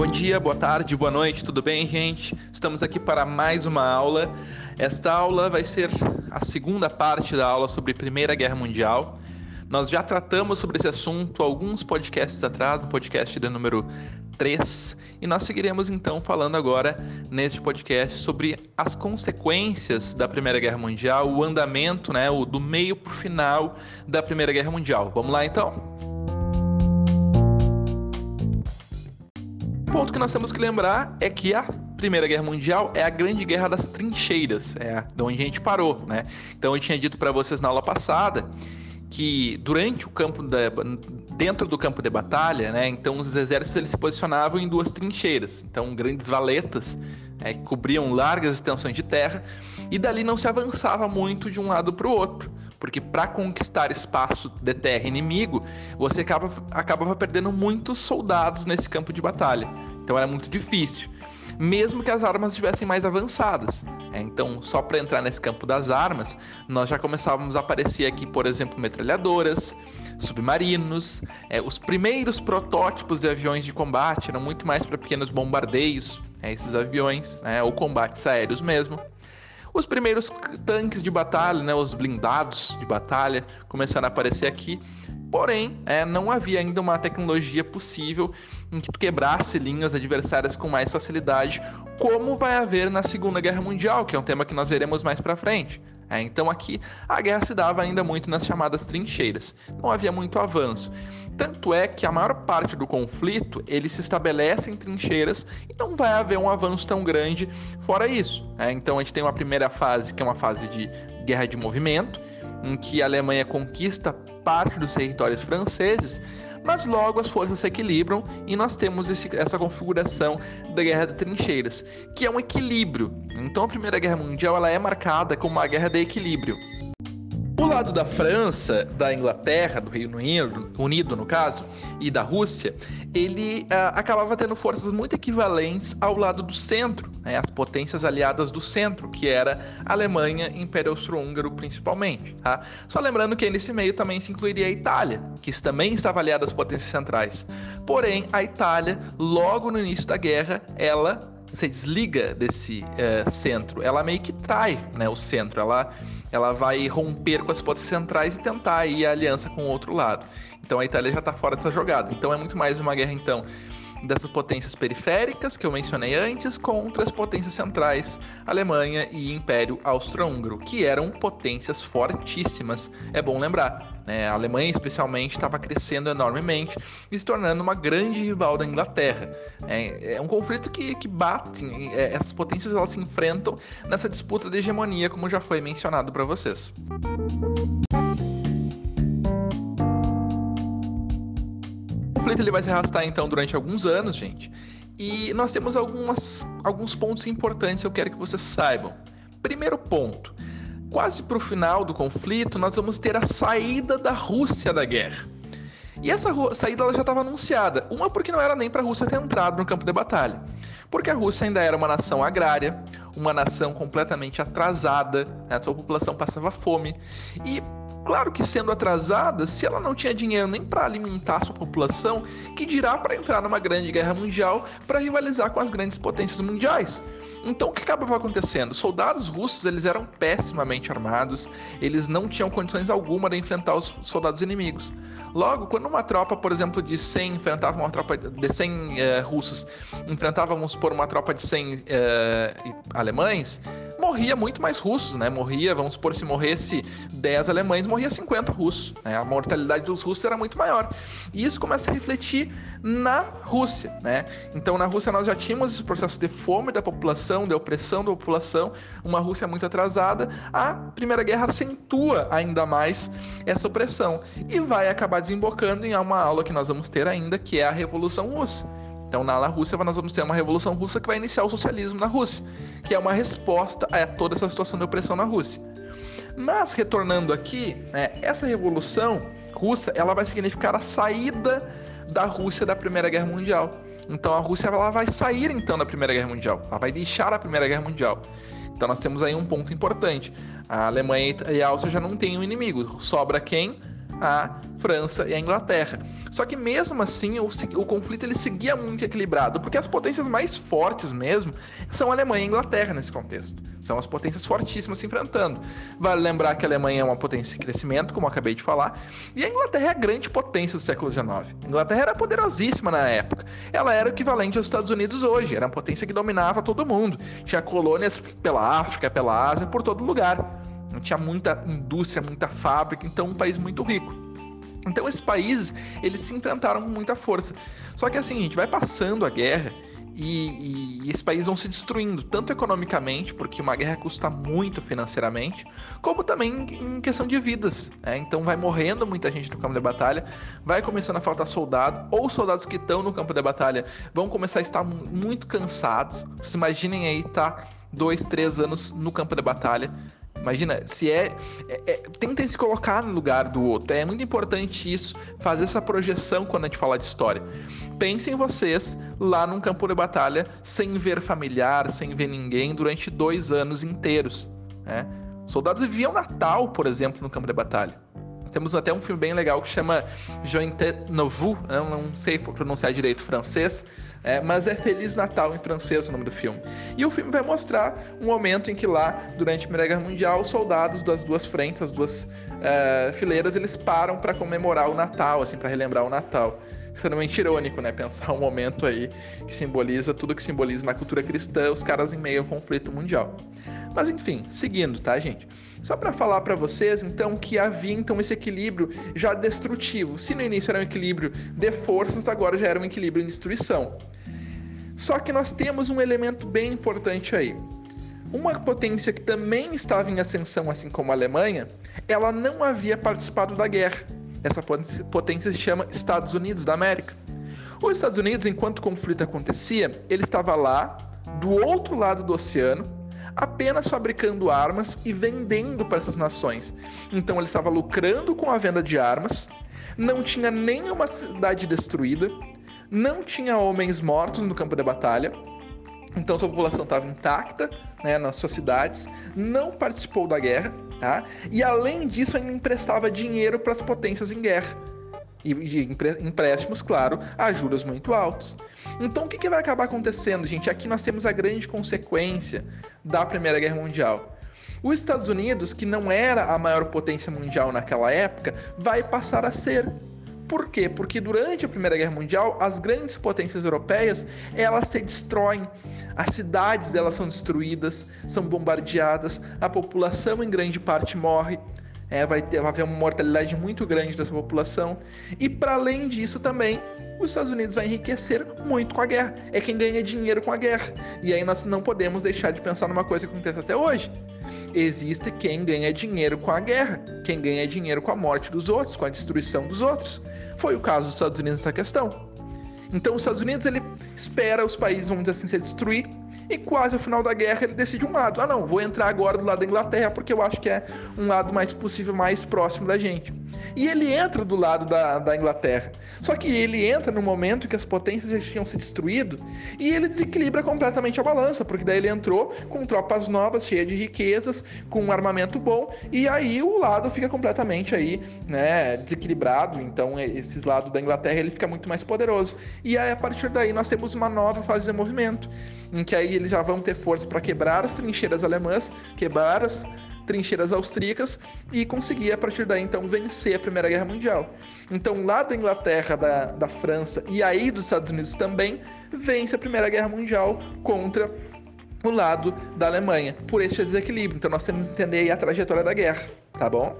Bom dia, boa tarde, boa noite, tudo bem, gente? Estamos aqui para mais uma aula. Esta aula vai ser a segunda parte da aula sobre Primeira Guerra Mundial. Nós já tratamos sobre esse assunto alguns podcasts atrás, um podcast de número 3, e nós seguiremos então falando agora neste podcast sobre as consequências da Primeira Guerra Mundial, o andamento, né, o do meio para o final da Primeira Guerra Mundial. Vamos lá então? Ponto que nós temos que lembrar é que a Primeira Guerra Mundial é a grande guerra das trincheiras, é de onde a gente parou, né? Então eu tinha dito para vocês na aula passada que durante o campo de, dentro do campo de batalha, né? Então os exércitos eles se posicionavam em duas trincheiras, então grandes valetas né, que cobriam largas extensões de terra e dali não se avançava muito de um lado para o outro porque para conquistar espaço de terra inimigo, você acaba, acabava perdendo muitos soldados nesse campo de batalha. Então era muito difícil, mesmo que as armas estivessem mais avançadas. É, então, só para entrar nesse campo das armas, nós já começávamos a aparecer aqui, por exemplo, metralhadoras, submarinos, é, os primeiros protótipos de aviões de combate eram muito mais para pequenos bombardeios, é, esses aviões, né, ou combates aéreos mesmo. Os primeiros tanques de batalha, né, os blindados de batalha, começaram a aparecer aqui. Porém, é, não havia ainda uma tecnologia possível em que tu quebrasse linhas adversárias com mais facilidade, como vai haver na Segunda Guerra Mundial, que é um tema que nós veremos mais para frente. É, então aqui a guerra se dava ainda muito nas chamadas trincheiras, não havia muito avanço. Tanto é que a maior parte do conflito ele se estabelece em trincheiras e não vai haver um avanço tão grande fora isso. É, então a gente tem uma primeira fase que é uma fase de guerra de movimento, em que a Alemanha conquista parte dos territórios franceses, mas logo as forças se equilibram e nós temos esse, essa configuração da guerra de trincheiras, que é um equilíbrio. Então a Primeira Guerra Mundial ela é marcada como uma guerra de equilíbrio. O lado da França, da Inglaterra, do Reino Unido, no caso, e da Rússia, ele uh, acabava tendo forças muito equivalentes ao lado do centro, né, as potências aliadas do centro, que era Alemanha Império Austro-Húngaro principalmente. Tá? Só lembrando que nesse meio também se incluiria a Itália, que também estava aliada às potências centrais. Porém, a Itália, logo no início da guerra, ela se desliga desse uh, centro, ela meio que trai né, o centro, ela ela vai romper com as potências centrais e tentar ir a aliança com o outro lado. Então a Itália já está fora dessa jogada. Então é muito mais uma guerra então dessas potências periféricas que eu mencionei antes contra as potências centrais, Alemanha e Império Austro-Húngaro, que eram potências fortíssimas. É bom lembrar. Né? A Alemanha, especialmente, estava crescendo enormemente e se tornando uma grande rival da Inglaterra. É, é um conflito que, que bate, é, essas potências elas se enfrentam nessa disputa de hegemonia, como já foi mencionado para vocês. Conflito ele vai se arrastar então durante alguns anos, gente. E nós temos algumas, alguns pontos importantes que eu quero que vocês saibam. Primeiro ponto: quase para o final do conflito, nós vamos ter a saída da Rússia da guerra. E essa saída ela já estava anunciada. Uma porque não era nem para a Rússia ter entrado no campo de batalha. Porque a Rússia ainda era uma nação agrária, uma nação completamente atrasada, né? sua população passava fome. E Claro que sendo atrasada, se ela não tinha dinheiro nem para alimentar sua população, que dirá para entrar numa grande guerra mundial para rivalizar com as grandes potências mundiais. Então o que acabava acontecendo? Os soldados russos eles eram pessimamente armados, eles não tinham condições alguma de enfrentar os soldados inimigos. Logo, quando uma tropa, por exemplo, de 100 enfrentava uma tropa de 100 eh, russos, enfrentávamos por uma tropa de 100 eh, alemães, morria muito mais russos, né? Morria, vamos supor, se morresse 10 alemães, morria 50 russos. Né? A mortalidade dos russos era muito maior. E isso começa a refletir na Rússia, né? Então, na Rússia nós já tínhamos esse processo de fome da população, de opressão da população, uma Rússia muito atrasada. A Primeira Guerra acentua ainda mais essa opressão e vai acabar desembocando em uma aula que nós vamos ter ainda, que é a Revolução Russa. Então, na Rússia, nós vamos ter uma revolução russa que vai iniciar o socialismo na Rússia, que é uma resposta a toda essa situação de opressão na Rússia. Mas, retornando aqui, né, essa revolução russa ela vai significar a saída da Rússia da Primeira Guerra Mundial. Então, a Rússia ela vai sair então da Primeira Guerra Mundial, ela vai deixar a Primeira Guerra Mundial. Então, nós temos aí um ponto importante. A Alemanha e a Áustria já não têm um inimigo. Sobra quem? a França e a Inglaterra. Só que mesmo assim o, o, conflito ele seguia muito equilibrado, porque as potências mais fortes mesmo são Alemanha e a Inglaterra nesse contexto. São as potências fortíssimas se enfrentando. Vale lembrar que a Alemanha é uma potência em crescimento, como acabei de falar, e a Inglaterra é a grande potência do século XIX. A Inglaterra era poderosíssima na época. Ela era o equivalente aos Estados Unidos hoje, era uma potência que dominava todo mundo. Tinha colônias pela África, pela Ásia, por todo lugar. Tinha muita indústria, muita fábrica, então um país muito rico. Então esses países, eles se enfrentaram com muita força. Só que assim, gente vai passando a guerra e, e, e, esses países vão se destruindo, tanto economicamente, porque uma guerra custa muito financeiramente, como também em questão de vidas. Né? Então vai morrendo muita gente no campo de batalha, vai começando a faltar soldado, ou soldados que estão no campo de batalha vão começar a estar muito cansados. Vocês imaginem aí, tá? Dois, três anos no campo de batalha Imagina, se é, é, é, Tentem se colocar no lugar do outro. É muito importante isso, fazer essa projeção quando a gente fala de história. Pensem vocês lá num campo de batalha, sem ver familiar, sem ver ninguém, durante dois anos inteiros. Né? Soldados viviam Natal, por exemplo, no campo de batalha. Temos até um filme bem legal que chama Jointet Nouveau, eu não sei pronunciar direito francês, é, mas é Feliz Natal em francês o nome do filme. E o filme vai mostrar um momento em que lá, durante a Primeira Guerra Mundial, os soldados das duas frentes, as duas uh, fileiras, eles param para comemorar o Natal, assim, para relembrar o Natal. Extremamente irônico, né? Pensar um momento aí que simboliza tudo que simboliza na cultura cristã, os caras em meio ao conflito mundial. Mas enfim, seguindo, tá, gente? Só para falar para vocês, então, que havia então esse equilíbrio já destrutivo. Se no início era um equilíbrio de forças, agora já era um equilíbrio em destruição. Só que nós temos um elemento bem importante aí. Uma potência que também estava em ascensão, assim como a Alemanha, ela não havia participado da guerra. Essa potência se chama Estados Unidos da América. Os Estados Unidos, enquanto o conflito acontecia, ele estava lá, do outro lado do oceano, apenas fabricando armas e vendendo para essas nações. Então ele estava lucrando com a venda de armas, não tinha nenhuma cidade destruída, não tinha homens mortos no campo de batalha, então sua população estava intacta né, nas suas cidades, não participou da guerra, tá? e além disso ainda emprestava dinheiro para as potências em guerra e empréstimos, claro, a juros muito altos. Então, o que, que vai acabar acontecendo, gente? Aqui nós temos a grande consequência da Primeira Guerra Mundial. Os Estados Unidos, que não era a maior potência mundial naquela época, vai passar a ser. Por quê? Porque durante a Primeira Guerra Mundial, as grandes potências europeias, elas se destroem. As cidades delas são destruídas, são bombardeadas, a população em grande parte morre, é, vai, ter, vai haver uma mortalidade muito grande dessa população. E para além disso também, os Estados Unidos vai enriquecer muito com a guerra. É quem ganha dinheiro com a guerra. E aí nós não podemos deixar de pensar numa coisa que acontece até hoje. Existe quem ganha dinheiro com a guerra, quem ganha dinheiro com a morte dos outros, com a destruição dos outros. Foi o caso dos Estados Unidos nessa questão. Então os Estados Unidos ele espera os países, vamos dizer assim, se destruir e quase ao final da guerra ele decide um lado. Ah, não, vou entrar agora do lado da Inglaterra porque eu acho que é um lado mais possível, mais próximo da gente. E ele entra do lado da, da Inglaterra. Só que ele entra no momento que as potências já tinham se destruído e ele desequilibra completamente a balança, porque daí ele entrou com tropas novas, cheias de riquezas, com um armamento bom, e aí o lado fica completamente aí, né, desequilibrado. Então, esses lados da Inglaterra ele fica muito mais poderoso. E aí, a partir daí, nós temos uma nova fase de movimento, em que aí eles já vão ter força para quebrar as trincheiras alemãs, quebrar as trincheiras austríacas e conseguir, a partir daí, então, vencer a Primeira Guerra Mundial. Então, lá da Inglaterra, da, da França e aí dos Estados Unidos também, vence a Primeira Guerra Mundial contra o lado da Alemanha, por este desequilíbrio. Então, nós temos que entender a trajetória da guerra, tá bom?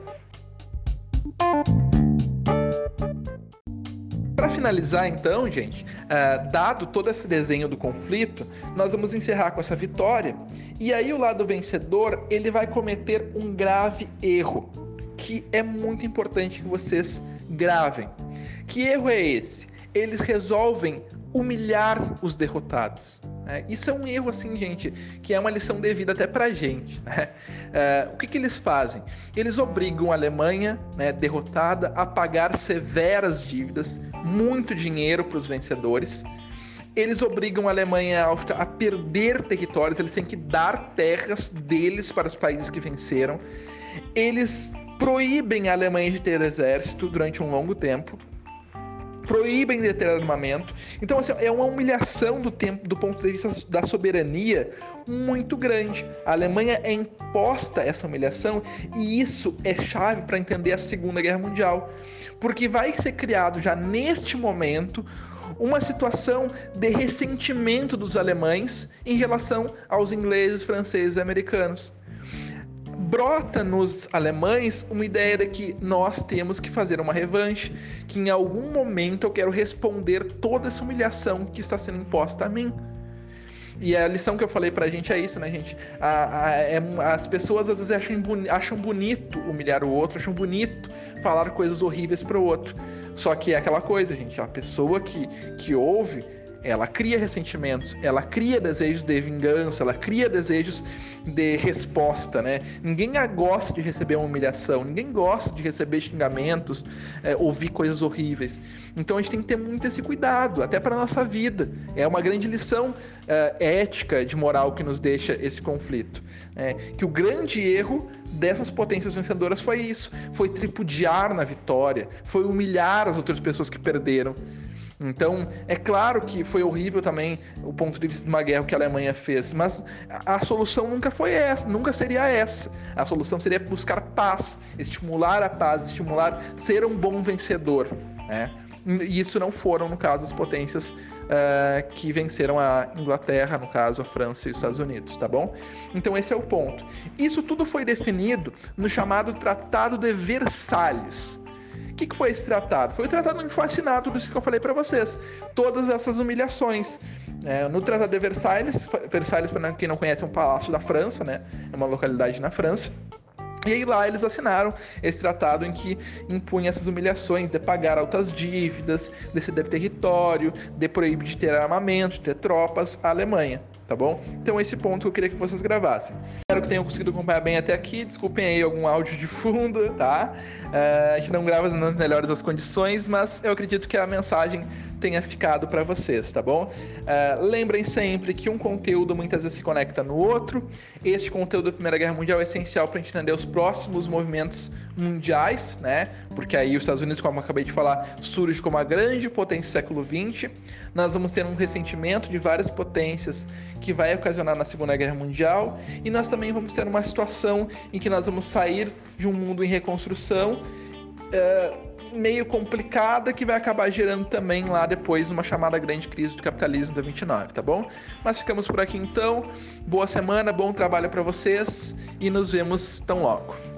Para finalizar, então, gente, uh, dado todo esse desenho do conflito, nós vamos encerrar com essa vitória. E aí o lado vencedor ele vai cometer um grave erro, que é muito importante que vocês gravem. Que erro é esse? Eles resolvem humilhar os derrotados. Né? Isso é um erro, assim, gente, que é uma lição de vida até pra gente. Né? Uh, o que, que eles fazem? Eles obrigam a Alemanha, né, derrotada, a pagar severas dívidas, muito dinheiro para os vencedores. Eles obrigam a Alemanha e a Áustria a perder territórios, eles têm que dar terras deles para os países que venceram. Eles proíbem a Alemanha de ter exército durante um longo tempo, proíbem de ter armamento. Então, assim, é uma humilhação do tempo, do ponto de vista da soberania muito grande. A Alemanha é imposta essa humilhação e isso é chave para entender a Segunda Guerra Mundial, porque vai ser criado já neste momento uma situação de ressentimento dos alemães em relação aos ingleses, franceses e americanos brota nos alemães uma ideia de que nós temos que fazer uma revanche, que em algum momento eu quero responder toda essa humilhação que está sendo imposta a mim. E a lição que eu falei pra gente é isso, né, gente? A, a, é, as pessoas às vezes acham, boni acham bonito humilhar o outro, acham bonito falar coisas horríveis pro outro. Só que é aquela coisa, gente, a pessoa que, que ouve ela cria ressentimentos, ela cria desejos de vingança, ela cria desejos de resposta, né? Ninguém gosta de receber uma humilhação, ninguém gosta de receber xingamentos, é, ouvir coisas horríveis. Então a gente tem que ter muito esse cuidado, até para nossa vida. É uma grande lição é, ética, de moral que nos deixa esse conflito. É, que o grande erro dessas potências vencedoras foi isso, foi tripudiar na vitória, foi humilhar as outras pessoas que perderam. Então, é claro que foi horrível também o ponto de vista de uma guerra que a Alemanha fez, mas a, solução nunca foi essa, nunca seria essa. A solução seria buscar paz, estimular a paz, estimular ser um bom vencedor, né? E isso não foram, no caso, as potências uh, que venceram a Inglaterra, no caso, a França e os Estados Unidos, tá bom? Então esse é o ponto. Isso tudo foi definido no chamado Tratado de Versalhes que, que foi esse tratado? Foi o tratado onde foi assinado tudo isso que eu falei para vocês. Todas essas humilhações. É, no Tratado de Versailles, Versailles, para quem não conhece, é um palácio da França, né? É uma localidade na França. E aí lá eles assinaram esse tratado em que impunha essas humilhações de pagar altas dívidas, de ceder território, de proibir de ter armamento, de ter tropas à Alemanha tá bom? Então esse ponto eu queria que vocês gravassem. Espero que tenham conseguido acompanhar bem até aqui. Desculpem aí algum áudio de fundo, tá? Uh, a gente não grava nas melhores as condições, mas eu acredito que a mensagem tenha ficado para vocês, tá bom? Uh, lembrem sempre que um conteúdo muitas vezes se conecta no outro. Este conteúdo da Primeira Guerra Mundial é essencial para entender os próximos movimentos mundiais, né? Porque aí os Estados Unidos, como eu acabei de falar, surge como a grande potência do século XX. Nós vamos ter um ressentimento de várias potências que vai ocasionar na Segunda Guerra Mundial e nós também vamos ter uma situação em que nós vamos sair de um mundo em reconstrução. Uh, meio complicada que vai acabar gerando também lá depois uma chamada grande crise do capitalismo da 29, tá bom? Mas ficamos por aqui então. Boa semana, bom trabalho para vocês e nos vemos tão logo.